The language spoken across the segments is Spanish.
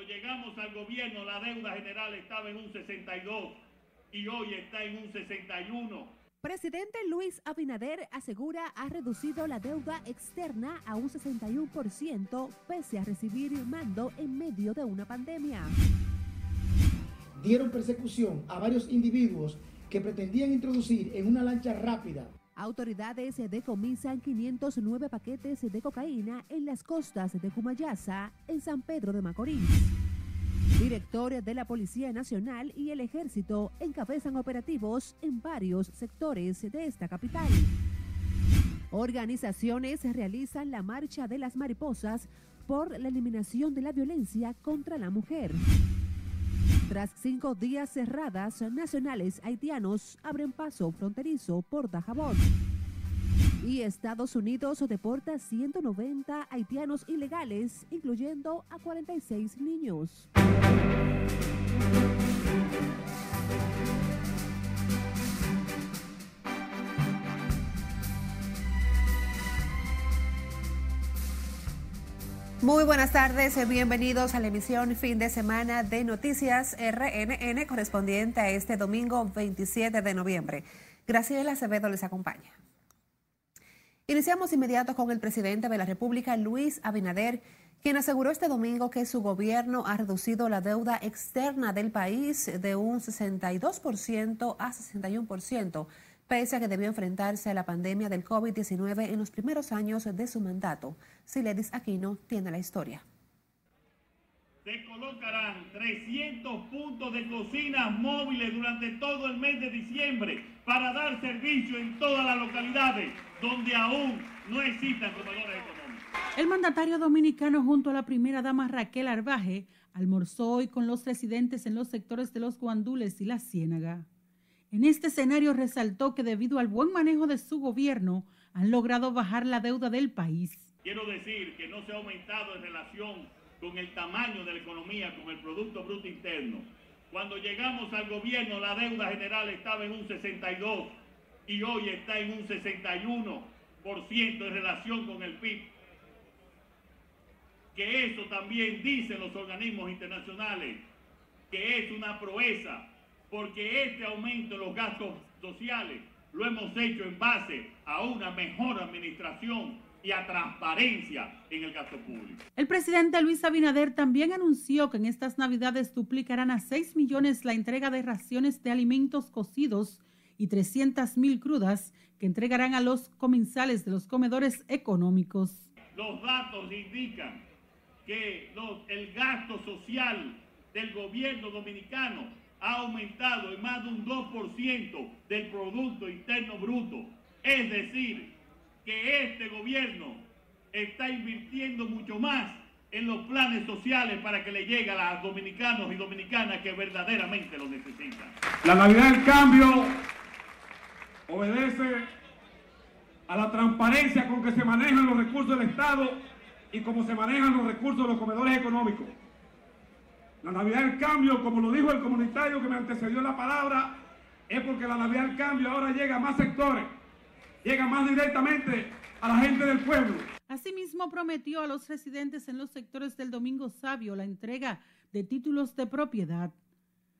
Cuando llegamos al gobierno, la deuda general estaba en un 62 y hoy está en un 61. Presidente Luis Abinader asegura ha reducido la deuda externa a un 61% pese a recibir mando en medio de una pandemia. Dieron persecución a varios individuos que pretendían introducir en una lancha rápida. Autoridades decomisan 509 paquetes de cocaína en las costas de Cumayasa, en San Pedro de Macorís. Directores de la Policía Nacional y el Ejército encabezan operativos en varios sectores de esta capital. Organizaciones realizan la Marcha de las Mariposas por la eliminación de la violencia contra la mujer. Tras cinco días cerradas, nacionales haitianos abren paso fronterizo por Dajabón. Y Estados Unidos deporta 190 haitianos ilegales, incluyendo a 46 niños. Muy buenas tardes, bienvenidos a la emisión fin de semana de Noticias RNN correspondiente a este domingo 27 de noviembre. Graciela Acevedo les acompaña. Iniciamos inmediato con el presidente de la República, Luis Abinader, quien aseguró este domingo que su gobierno ha reducido la deuda externa del país de un 62% a 61%, pese a que debió enfrentarse a la pandemia del COVID-19 en los primeros años de su mandato. Siledis Aquino tiene la historia se colocarán 300 puntos de cocinas móviles durante todo el mes de diciembre para dar servicio en todas las localidades donde aún no existan comedores económicos. El mandatario dominicano junto a la primera dama Raquel Arbaje almorzó hoy con los residentes en los sectores de los Guandules y la Ciénaga. En este escenario resaltó que debido al buen manejo de su gobierno han logrado bajar la deuda del país. Quiero decir que no se ha aumentado en relación con el tamaño de la economía, con el Producto Bruto Interno. Cuando llegamos al gobierno, la deuda general estaba en un 62 y hoy está en un 61% en relación con el PIB. Que eso también dicen los organismos internacionales, que es una proeza, porque este aumento en los gastos sociales lo hemos hecho en base a una mejor administración y a transparencia en el gasto público. El presidente Luis Abinader también anunció que en estas navidades duplicarán a 6 millones la entrega de raciones de alimentos cocidos y 300 mil crudas que entregarán a los comensales de los comedores económicos. Los datos indican que el gasto social del gobierno dominicano ha aumentado en más de un 2% del Producto Interno Bruto. Es decir, que este gobierno está invirtiendo mucho más en los planes sociales para que le llegue a los dominicanos y dominicanas que verdaderamente lo necesitan. La Navidad del Cambio obedece a la transparencia con que se manejan los recursos del Estado y cómo se manejan los recursos de los comedores económicos. La Navidad del Cambio, como lo dijo el comunitario que me antecedió la palabra, es porque la Navidad del Cambio ahora llega a más sectores llega más directamente a la gente del pueblo. Asimismo, prometió a los residentes en los sectores del Domingo Sabio la entrega de títulos de propiedad.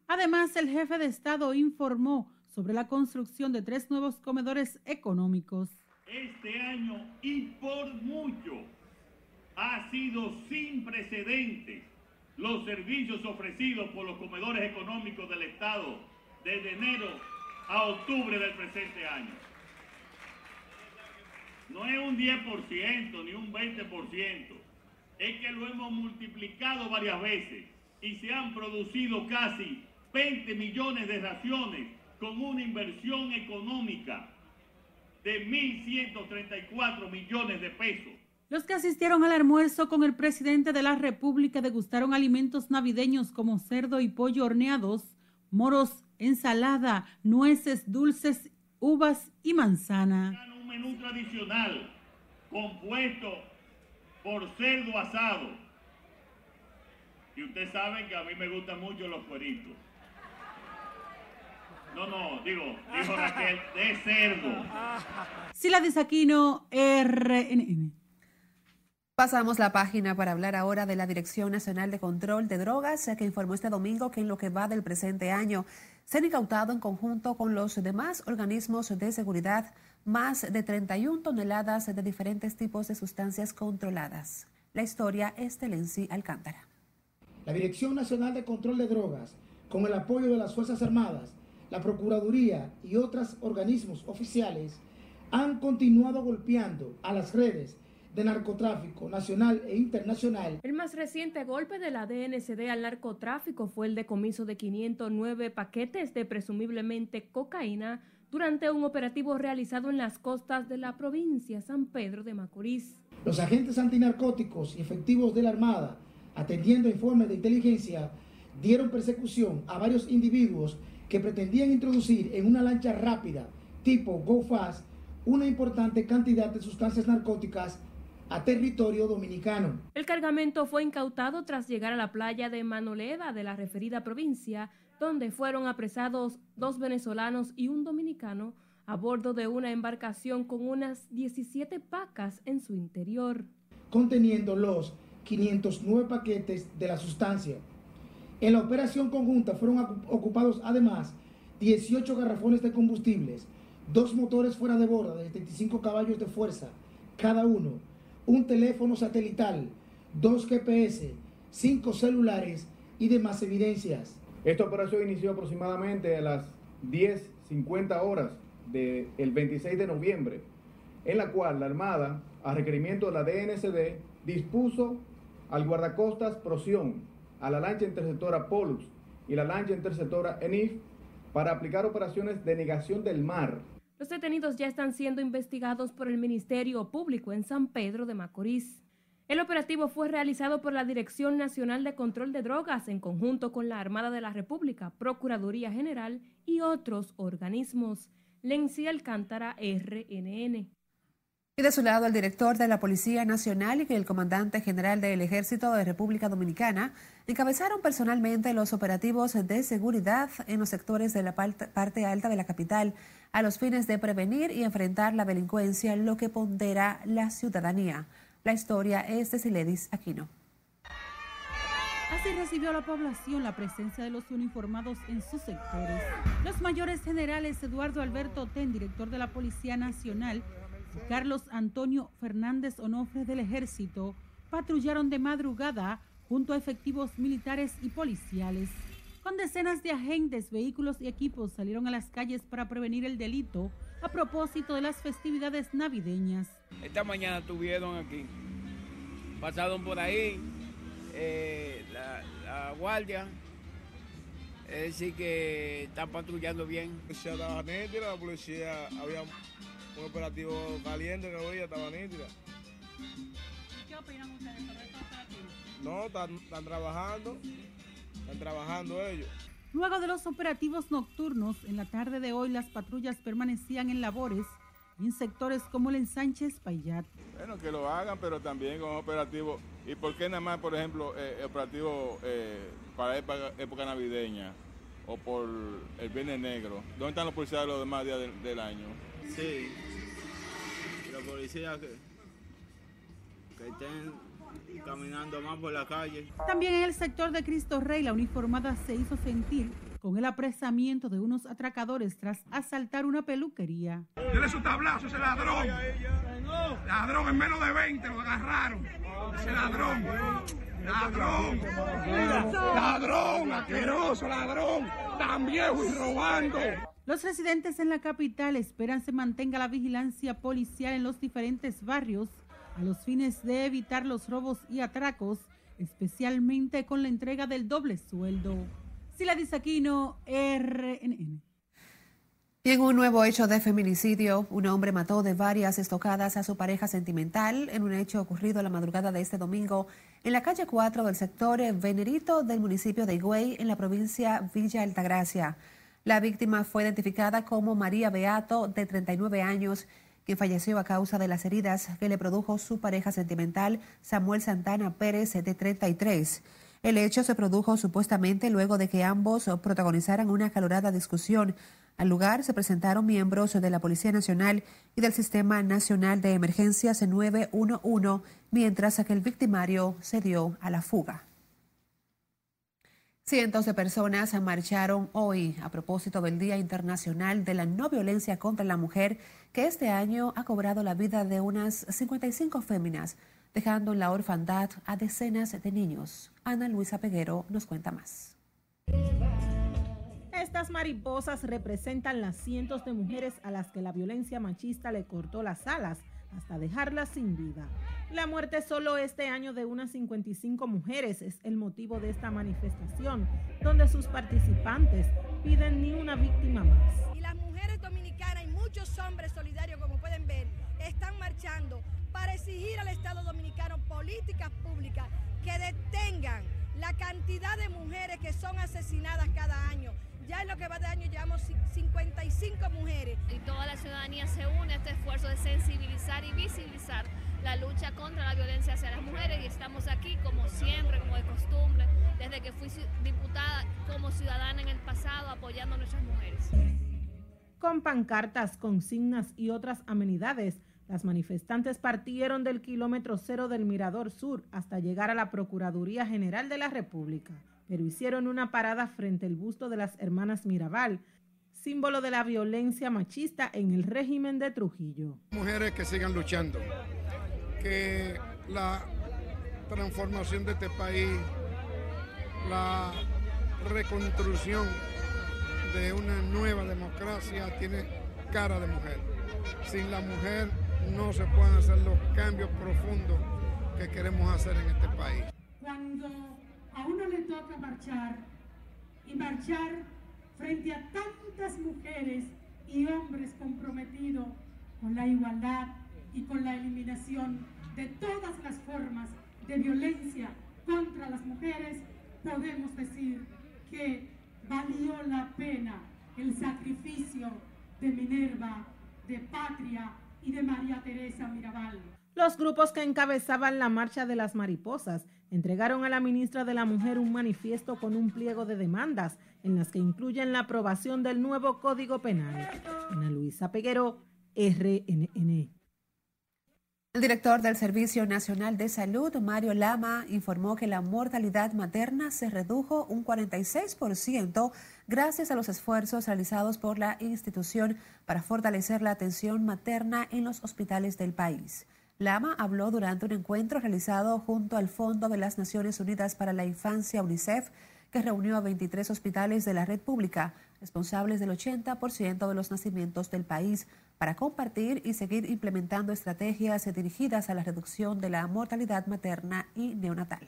Además, el jefe de Estado informó sobre la construcción de tres nuevos comedores económicos. Este año y por mucho ha sido sin precedentes los servicios ofrecidos por los comedores económicos del Estado desde enero a octubre del presente año no es un 10% ni un 20%, es que lo hemos multiplicado varias veces y se han producido casi 20 millones de raciones con una inversión económica de 1.134 millones de pesos. Los que asistieron al almuerzo con el presidente de la República degustaron alimentos navideños como cerdo y pollo horneados, moros, ensalada, nueces, dulces, uvas y manzana menú tradicional compuesto por cerdo asado. Y ustedes saben que a mí me gustan mucho los cueritos. No, no, digo, dijo Raquel, de cerdo. Sila de Saquino, RNN. Pasamos la página para hablar ahora de la Dirección Nacional de Control de Drogas, que informó este domingo que en lo que va del presente año se han incautado en conjunto con los demás organismos de seguridad más de 31 toneladas de diferentes tipos de sustancias controladas. La historia es de Lenzi Alcántara. La Dirección Nacional de Control de Drogas, con el apoyo de las Fuerzas Armadas, la Procuraduría y otros organismos oficiales, han continuado golpeando a las redes de narcotráfico nacional e internacional. El más reciente golpe de la DNCD al narcotráfico fue el decomiso de 509 paquetes de presumiblemente cocaína durante un operativo realizado en las costas de la provincia San Pedro de Macorís. Los agentes antinarcóticos y efectivos de la Armada, atendiendo informes de inteligencia, dieron persecución a varios individuos que pretendían introducir en una lancha rápida tipo Go Fast una importante cantidad de sustancias narcóticas a territorio dominicano. El cargamento fue incautado tras llegar a la playa de Manoleda de la referida provincia, donde fueron apresados dos venezolanos y un dominicano a bordo de una embarcación con unas 17 pacas en su interior. Conteniendo los 509 paquetes de la sustancia. En la operación conjunta fueron ocupados además 18 garrafones de combustibles, dos motores fuera de borda de 75 caballos de fuerza cada uno, un teléfono satelital, dos GPS, cinco celulares y demás evidencias. Esta operación inició aproximadamente a las 10.50 horas del 26 de noviembre, en la cual la Armada, a requerimiento de la DNCD, dispuso al guardacostas Prosión, a la lancha interceptora Pollux y la lancha interceptora Enif para aplicar operaciones de negación del mar los detenidos ya están siendo investigados por el Ministerio Público en San Pedro de Macorís. El operativo fue realizado por la Dirección Nacional de Control de Drogas en conjunto con la Armada de la República, Procuraduría General y otros organismos. Lenci Alcántara, RNN. Y de su lado, el director de la Policía Nacional y el comandante general del Ejército de República Dominicana encabezaron personalmente los operativos de seguridad en los sectores de la parte alta de la capital a los fines de prevenir y enfrentar la delincuencia, lo que pondera la ciudadanía. La historia es de Siledis Aquino. Así recibió la población la presencia de los uniformados en sus sectores. Los mayores generales Eduardo Alberto Ten, director de la Policía Nacional, Carlos Antonio Fernández Onofre del Ejército patrullaron de madrugada junto a efectivos militares y policiales. Con decenas de agentes, vehículos y equipos salieron a las calles para prevenir el delito a propósito de las festividades navideñas. Esta mañana estuvieron aquí, pasaron por ahí eh, la, guardia, es decir que están patrullando bien. La policía había un operativo caliente que hoy estaba nítida. ¿Qué opinan ustedes sobre este operativo? No, están, trabajando, están trabajando ellos. Luego de los operativos nocturnos, en la tarde de hoy las patrullas permanecían en labores en sectores como el ensanche Payat. Bueno, que lo hagan, pero también con operativos. ¿Y por qué nada más, por ejemplo, eh, operativo eh, para época, época, navideña o por el Viernes Negro? ¿Dónde están los policías los demás días del año? Sí, la policía que, que estén caminando más por la calle. También en el sector de Cristo Rey, la uniformada se hizo sentir con el apresamiento de unos atracadores tras asaltar una peluquería. Dile su tablazo, ese ladrón. Ladrón, en menos de 20 lo agarraron. Ese ladrón. Ladrón. Ladrón, asqueroso, ladrón. Tan viejo y robando. Los residentes en la capital esperan se mantenga la vigilancia policial en los diferentes barrios a los fines de evitar los robos y atracos, especialmente con la entrega del doble sueldo. Sila Disaquino, RNN. Y en un nuevo hecho de feminicidio, un hombre mató de varias estocadas a su pareja sentimental en un hecho ocurrido la madrugada de este domingo en la calle 4 del sector Venerito del municipio de Higüey, en la provincia Villa Altagracia. La víctima fue identificada como María Beato, de 39 años, quien falleció a causa de las heridas que le produjo su pareja sentimental, Samuel Santana Pérez, de 33. El hecho se produjo supuestamente luego de que ambos protagonizaran una calorada discusión Al lugar se presentaron miembros de la Policía Nacional y del Sistema Nacional de Emergencias 911, mientras que el victimario se dio a la fuga. Cientos de personas marcharon hoy a propósito del Día Internacional de la No Violencia contra la Mujer, que este año ha cobrado la vida de unas 55 féminas, dejando en la orfandad a decenas de niños. Ana Luisa Peguero nos cuenta más. Estas mariposas representan las cientos de mujeres a las que la violencia machista le cortó las alas hasta dejarlas sin vida. La muerte solo este año de unas 55 mujeres es el motivo de esta manifestación, donde sus participantes piden ni una víctima más. Y las mujeres dominicanas y muchos hombres solidarios, como pueden ver, están marchando para exigir al Estado dominicano políticas públicas que detengan la cantidad de mujeres que son asesinadas cada año ya en lo que va de año llevamos 55 mujeres. Y toda la ciudadanía se une a este esfuerzo de sensibilizar y visibilizar la lucha contra la violencia hacia las mujeres y estamos aquí como siempre, como de costumbre, desde que fui diputada como ciudadana en el pasado apoyando a nuestras mujeres. Con pancartas, consignas y otras amenidades, las manifestantes partieron del kilómetro cero del Mirador Sur hasta llegar a la Procuraduría General de la República pero hicieron una parada frente al busto de las hermanas Mirabal, símbolo de la violencia machista en el régimen de Trujillo. Mujeres que sigan luchando, que la transformación de este país, la reconstrucción de una nueva democracia tiene cara de mujer. Sin la mujer no se pueden hacer los cambios profundos que queremos hacer en este país. Cuando a uno le toca marchar y marchar frente a tantas mujeres y hombres comprometidos con la igualdad y con la eliminación de todas las formas de violencia contra las mujeres, podemos decir que valió la pena el sacrificio de Minerva, de Patria y de María Teresa Mirabal. Los grupos que encabezaban la marcha de las mariposas entregaron a la ministra de la Mujer un manifiesto con un pliego de demandas en las que incluyen la aprobación del nuevo Código Penal. Ana Luisa Peguero, RNN. El director del Servicio Nacional de Salud, Mario Lama, informó que la mortalidad materna se redujo un 46% gracias a los esfuerzos realizados por la institución para fortalecer la atención materna en los hospitales del país. Lama habló durante un encuentro realizado junto al Fondo de las Naciones Unidas para la Infancia, UNICEF, que reunió a 23 hospitales de la red pública, responsables del 80% de los nacimientos del país, para compartir y seguir implementando estrategias dirigidas a la reducción de la mortalidad materna y neonatal.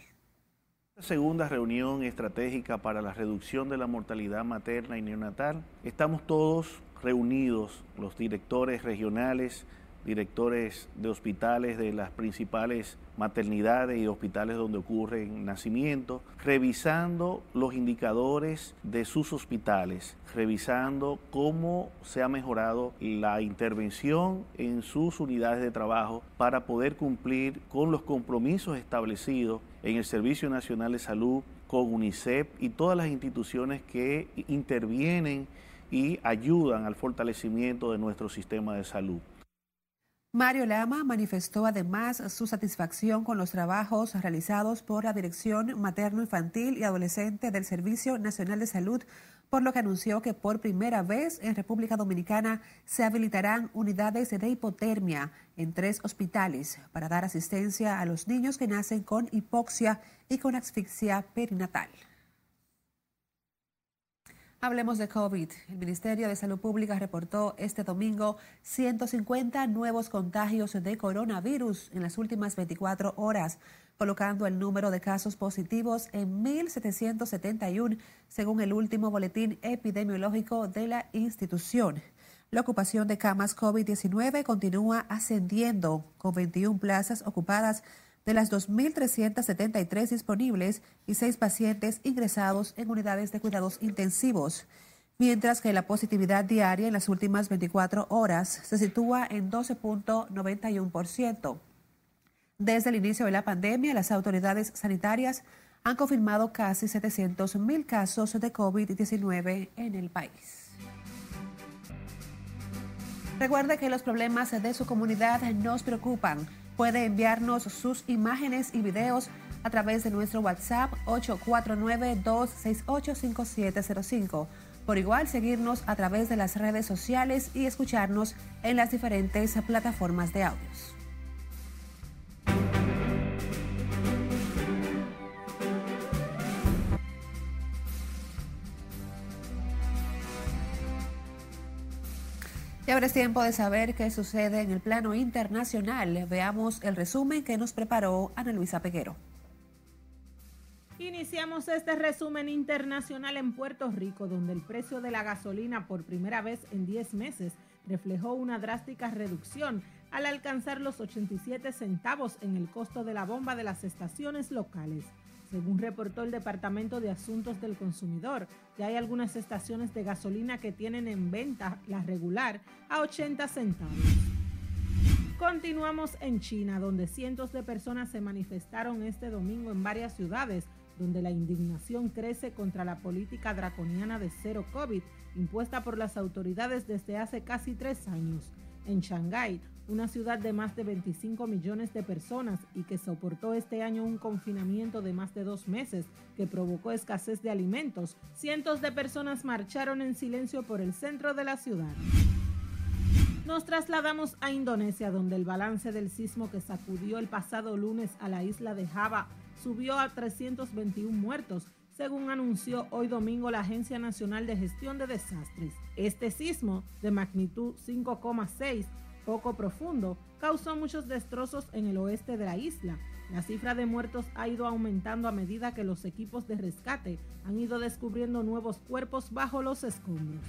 Segunda reunión estratégica para la reducción de la mortalidad materna y neonatal. Estamos todos reunidos, los directores regionales, directores de hospitales de las principales maternidades y hospitales donde ocurren nacimientos, revisando los indicadores de sus hospitales, revisando cómo se ha mejorado la intervención en sus unidades de trabajo para poder cumplir con los compromisos establecidos en el Servicio Nacional de Salud, con UNICEF y todas las instituciones que intervienen y ayudan al fortalecimiento de nuestro sistema de salud. Mario Lama manifestó además su satisfacción con los trabajos realizados por la Dirección Materno-Infantil y Adolescente del Servicio Nacional de Salud, por lo que anunció que por primera vez en República Dominicana se habilitarán unidades de hipotermia en tres hospitales para dar asistencia a los niños que nacen con hipoxia y con asfixia perinatal. Hablemos de COVID. El Ministerio de Salud Pública reportó este domingo 150 nuevos contagios de coronavirus en las últimas 24 horas, colocando el número de casos positivos en 1.771, según el último boletín epidemiológico de la institución. La ocupación de camas COVID-19 continúa ascendiendo, con 21 plazas ocupadas de las 2.373 disponibles y seis pacientes ingresados en unidades de cuidados intensivos, mientras que la positividad diaria en las últimas 24 horas se sitúa en 12.91%. Desde el inicio de la pandemia, las autoridades sanitarias han confirmado casi 700.000 casos de COVID-19 en el país. Recuerde que los problemas de su comunidad nos preocupan. Puede enviarnos sus imágenes y videos a través de nuestro WhatsApp 849-268-5705. Por igual, seguirnos a través de las redes sociales y escucharnos en las diferentes plataformas de audios. Es tiempo de saber qué sucede en el plano internacional. Veamos el resumen que nos preparó Ana Luisa Peguero. Iniciamos este resumen internacional en Puerto Rico, donde el precio de la gasolina por primera vez en 10 meses reflejó una drástica reducción al alcanzar los 87 centavos en el costo de la bomba de las estaciones locales. Según reportó el Departamento de Asuntos del Consumidor, ya hay algunas estaciones de gasolina que tienen en venta la regular a 80 centavos. Continuamos en China, donde cientos de personas se manifestaron este domingo en varias ciudades, donde la indignación crece contra la política draconiana de cero COVID impuesta por las autoridades desde hace casi tres años. En Shanghái, una ciudad de más de 25 millones de personas y que soportó este año un confinamiento de más de dos meses que provocó escasez de alimentos, cientos de personas marcharon en silencio por el centro de la ciudad. Nos trasladamos a Indonesia, donde el balance del sismo que sacudió el pasado lunes a la isla de Java subió a 321 muertos, según anunció hoy domingo la Agencia Nacional de Gestión de Desastres. Este sismo, de magnitud 5,6, poco profundo, causó muchos destrozos en el oeste de la isla. La cifra de muertos ha ido aumentando a medida que los equipos de rescate han ido descubriendo nuevos cuerpos bajo los escombros.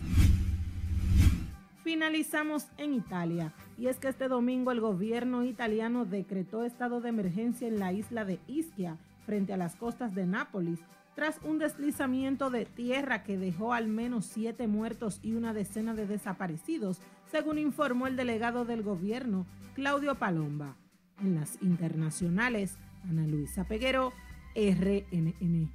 Finalizamos en Italia, y es que este domingo el gobierno italiano decretó estado de emergencia en la isla de Ischia, frente a las costas de Nápoles, tras un deslizamiento de tierra que dejó al menos siete muertos y una decena de desaparecidos, según informó el delegado del gobierno, Claudio Palomba. En las internacionales, Ana Luisa Peguero, RNN.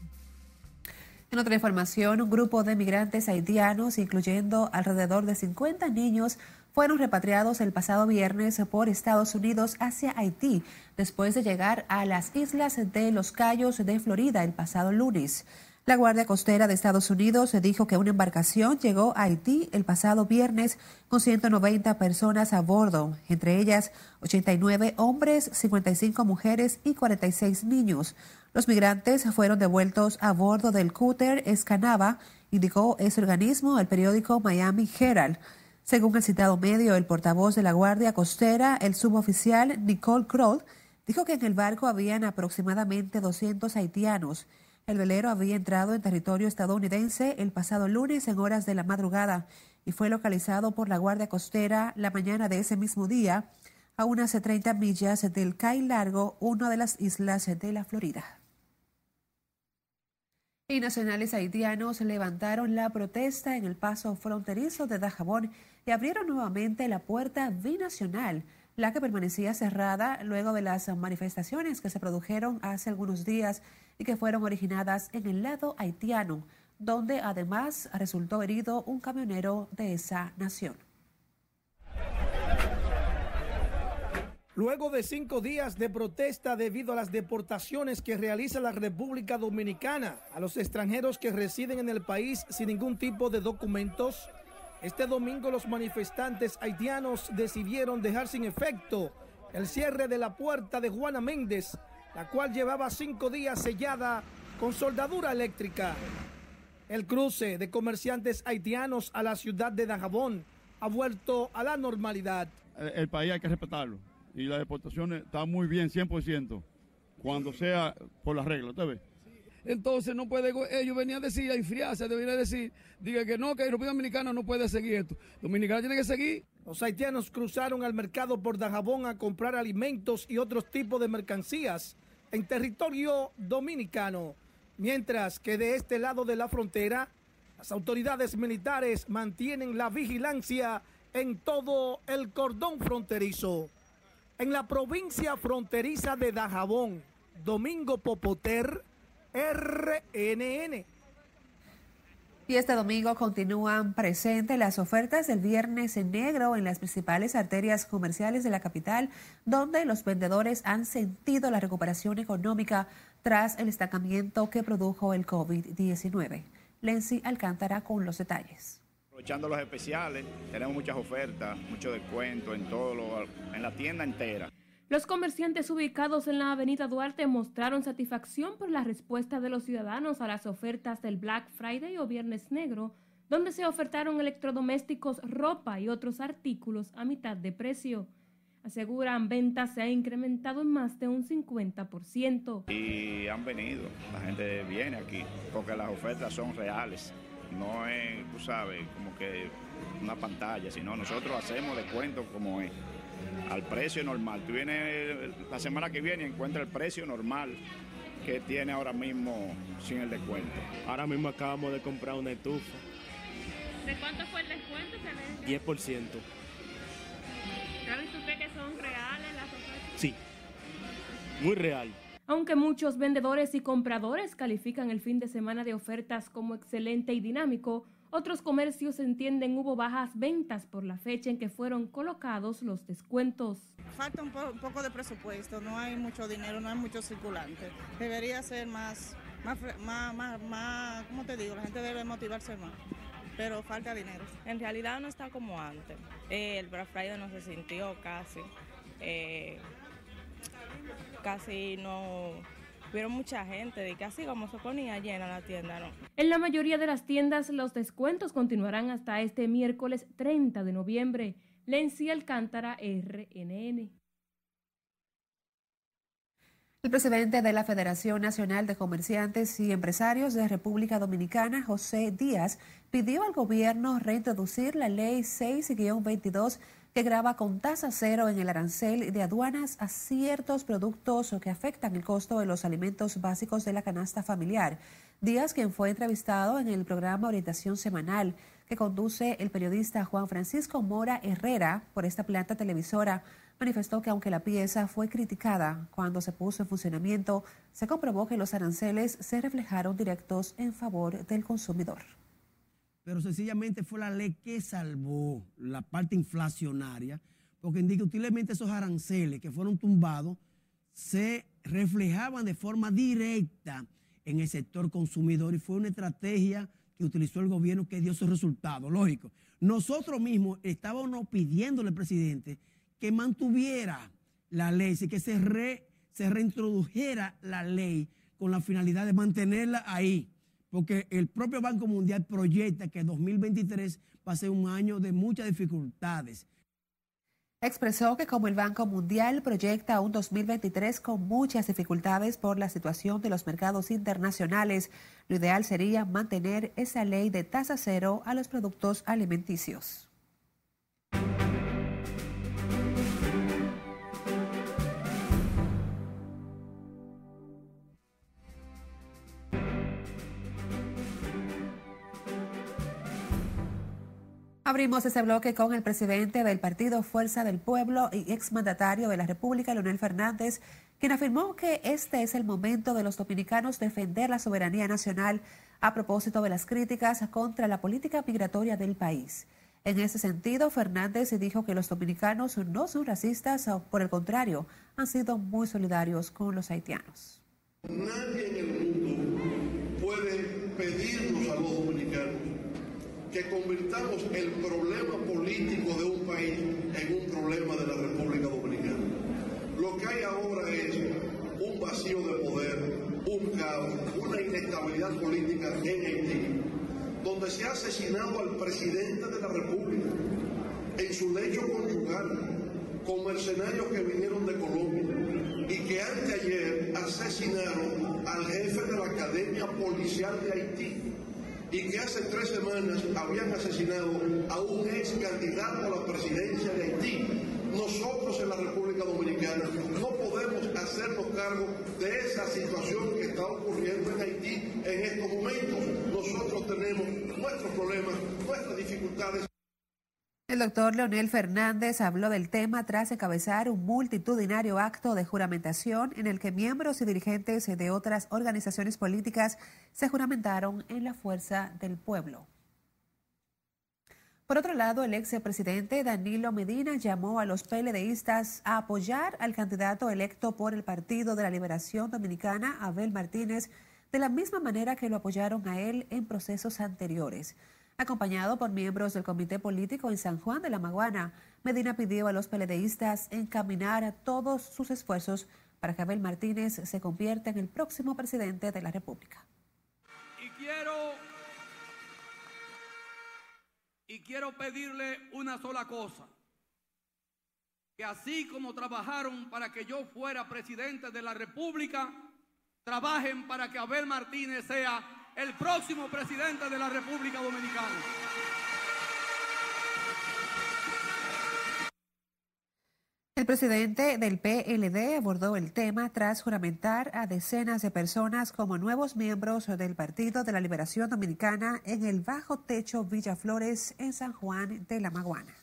En otra información, un grupo de migrantes haitianos, incluyendo alrededor de 50 niños, fueron repatriados el pasado viernes por Estados Unidos hacia Haití, después de llegar a las islas de Los Cayos de Florida el pasado lunes. La Guardia Costera de Estados Unidos dijo que una embarcación llegó a Haití el pasado viernes con 190 personas a bordo, entre ellas 89 hombres, 55 mujeres y 46 niños. Los migrantes fueron devueltos a bordo del cúter Escanaba, indicó ese organismo al periódico Miami Herald. Según el citado medio, el portavoz de la Guardia Costera, el suboficial Nicole Kroll, dijo que en el barco habían aproximadamente 200 haitianos. El velero había entrado en territorio estadounidense el pasado lunes en horas de la madrugada y fue localizado por la Guardia Costera la mañana de ese mismo día a unas 30 millas del Cay Largo, una de las islas de la Florida. Y nacionales haitianos levantaron la protesta en el paso fronterizo de Dajabón y abrieron nuevamente la puerta binacional, la que permanecía cerrada luego de las manifestaciones que se produjeron hace algunos días y que fueron originadas en el lado haitiano, donde además resultó herido un camionero de esa nación. Luego de cinco días de protesta debido a las deportaciones que realiza la República Dominicana a los extranjeros que residen en el país sin ningún tipo de documentos, este domingo los manifestantes haitianos decidieron dejar sin efecto el cierre de la puerta de Juana Méndez, la cual llevaba cinco días sellada con soldadura eléctrica. El cruce de comerciantes haitianos a la ciudad de Dajabón ha vuelto a la normalidad. El país hay que respetarlo y la deportación está muy bien, 100%, cuando sea por las reglas, ¿usted ve? Entonces no puede, ellos venían a decir, a enfriarse, deberían decir, diga que no, que el República Dominicana no puede seguir esto. Dominicana tiene que seguir. Los haitianos cruzaron al mercado por Dajabón a comprar alimentos y otros tipos de mercancías en territorio dominicano, mientras que de este lado de la frontera, las autoridades militares mantienen la vigilancia en todo el cordón fronterizo. En la provincia fronteriza de Dajabón, Domingo Popoter, RNN. Y este domingo continúan presentes las ofertas del viernes en negro en las principales arterias comerciales de la capital, donde los vendedores han sentido la recuperación económica tras el estancamiento que produjo el COVID-19. Lenzi Alcántara con los detalles. Aprovechando los especiales, tenemos muchas ofertas, mucho descuento en todo lo, en la tienda entera. Los comerciantes ubicados en la avenida Duarte mostraron satisfacción por la respuesta de los ciudadanos a las ofertas del Black Friday o Viernes Negro, donde se ofertaron electrodomésticos, ropa y otros artículos a mitad de precio. Aseguran ventas se ha incrementado en más de un 50%. Y han venido, la gente viene aquí porque las ofertas son reales. No es, tú sabes, como que una pantalla, sino nosotros hacemos descuento como es al precio normal. Tú vienes la semana que viene y encuentras el precio normal que tiene ahora mismo sin el descuento. Ahora mismo acabamos de comprar una estufa. ¿De cuánto fue el descuento? 10%. ¿Sabes usted que son reales las ofertas? Sí, muy real. Aunque muchos vendedores y compradores califican el fin de semana de ofertas como excelente y dinámico, otros comercios entienden hubo bajas ventas por la fecha en que fueron colocados los descuentos. Falta un, po- un poco de presupuesto, no hay mucho dinero, no hay mucho circulante. Debería ser más, más, más, más, más, ¿cómo te digo? La gente debe motivarse más, pero falta dinero. En realidad no está como antes. Eh, el Black Friday no se sintió casi. Eh, casi no. Vieron mucha gente, de que así como se ponía llena la tienda, ¿no? En la mayoría de las tiendas los descuentos continuarán hasta este miércoles 30 de noviembre. Lency Alcántara, RNN. El presidente de la Federación Nacional de Comerciantes y Empresarios de República Dominicana, José Díaz, pidió al gobierno reintroducir la ley 6-22 que graba con tasa cero en el arancel de aduanas a ciertos productos que afectan el costo de los alimentos básicos de la canasta familiar. Díaz, quien fue entrevistado en el programa Orientación Semanal que conduce el periodista Juan Francisco Mora Herrera por esta planta televisora, manifestó que aunque la pieza fue criticada cuando se puso en funcionamiento, se comprobó que los aranceles se reflejaron directos en favor del consumidor pero sencillamente fue la ley que salvó la parte inflacionaria, porque indiscutiblemente esos aranceles que fueron tumbados se reflejaban de forma directa en el sector consumidor y fue una estrategia que utilizó el gobierno que dio sus resultados, lógico. Nosotros mismos estábamos pidiéndole al presidente que mantuviera la ley, que se, re, se reintrodujera la ley con la finalidad de mantenerla ahí porque el propio Banco Mundial proyecta que 2023 va a ser un año de muchas dificultades. Expresó que como el Banco Mundial proyecta un 2023 con muchas dificultades por la situación de los mercados internacionales, lo ideal sería mantener esa ley de tasa cero a los productos alimenticios. Abrimos ese bloque con el presidente del partido Fuerza del Pueblo y exmandatario de la República, Leonel Fernández, quien afirmó que este es el momento de los dominicanos defender la soberanía nacional a propósito de las críticas contra la política migratoria del país. En ese sentido, Fernández dijo que los dominicanos no son racistas, por el contrario, han sido muy solidarios con los haitianos. Nadie en el mundo puede pedirnos a los dominicanos que convirtamos el problema político de un país en un problema de la República Dominicana. Lo que hay ahora es un vacío de poder, un caos, una inestabilidad política en Haití, donde se ha asesinado al presidente de la República en su lecho conyugal con mercenarios que vinieron de Colombia y que anteayer asesinaron al jefe de la Academia Policial de Haití y que hace tres semanas habían asesinado a un ex candidato a la presidencia de Haití. Nosotros en la República Dominicana no podemos hacernos cargo de esa situación que está ocurriendo en Haití en estos momentos. Nosotros tenemos nuestros problemas, nuestras dificultades. El doctor Leonel Fernández habló del tema tras encabezar un multitudinario acto de juramentación en el que miembros y dirigentes de otras organizaciones políticas se juramentaron en la fuerza del pueblo. Por otro lado, el ex presidente Danilo Medina llamó a los PLDistas a apoyar al candidato electo por el Partido de la Liberación Dominicana, Abel Martínez, de la misma manera que lo apoyaron a él en procesos anteriores. Acompañado por miembros del Comité Político en San Juan de la Maguana, Medina pidió a los peledeístas encaminar todos sus esfuerzos para que Abel Martínez se convierta en el próximo presidente de la República. Y quiero, y quiero pedirle una sola cosa, que así como trabajaron para que yo fuera presidente de la República, trabajen para que Abel Martínez sea el próximo presidente de la República Dominicana. El presidente del PLD abordó el tema tras juramentar a decenas de personas como nuevos miembros del Partido de la Liberación Dominicana en el bajo techo Villa Flores en San Juan de la Maguana.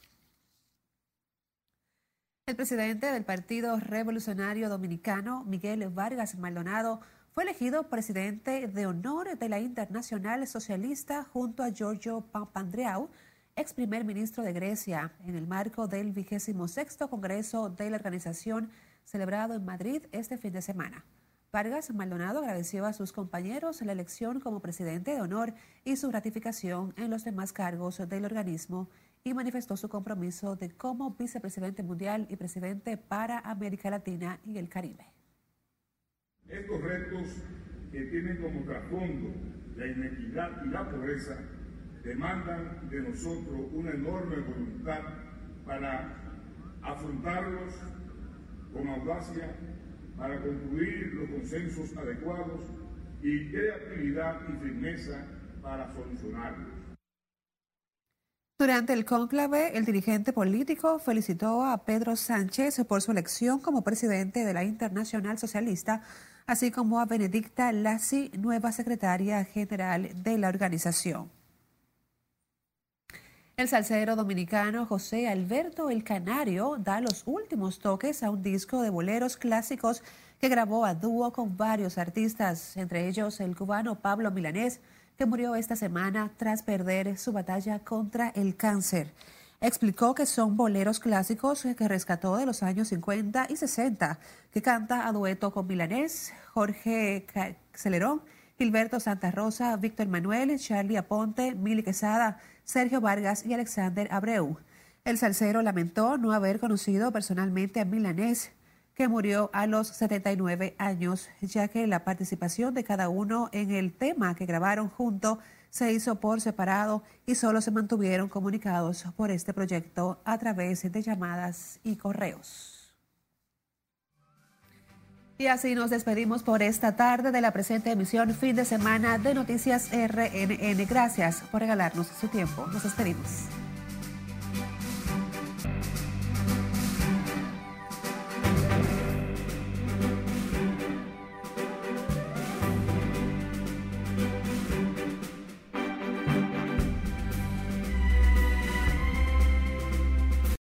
El presidente del Partido Revolucionario Dominicano, Miguel Vargas Maldonado, fue elegido presidente de honor de la Internacional Socialista junto a Giorgio Papandreou, ex primer ministro de Grecia, en el marco del vigésimo sexto Congreso de la organización celebrado en Madrid este fin de semana. Vargas Maldonado agradeció a sus compañeros la elección como presidente de honor y su ratificación en los demás cargos del organismo y manifestó su compromiso de como vicepresidente mundial y presidente para América Latina y el Caribe. Estos retos que tienen como trasfondo la inequidad y la pobreza demandan de nosotros una enorme voluntad para afrontarlos con audacia, para concluir los consensos adecuados y creatividad y firmeza para solucionarlos. Durante el cónclave, el dirigente político felicitó a Pedro Sánchez por su elección como presidente de la Internacional Socialista así como a Benedicta Lassi, nueva secretaria general de la organización. El salsero dominicano José Alberto El Canario da los últimos toques a un disco de boleros clásicos que grabó a dúo con varios artistas, entre ellos el cubano Pablo Milanés, que murió esta semana tras perder su batalla contra el cáncer explicó que son boleros clásicos que rescató de los años 50 y 60, que canta a dueto con Milanés, Jorge Celerón, Gilberto Santa Rosa, Víctor Manuel, Charlie Aponte, Mili Quesada, Sergio Vargas y Alexander Abreu. El salsero lamentó no haber conocido personalmente a Milanés, que murió a los 79 años, ya que la participación de cada uno en el tema que grabaron junto se hizo por separado y solo se mantuvieron comunicados por este proyecto a través de llamadas y correos. Y así nos despedimos por esta tarde de la presente emisión fin de semana de Noticias RNN. Gracias por regalarnos su tiempo. Nos despedimos.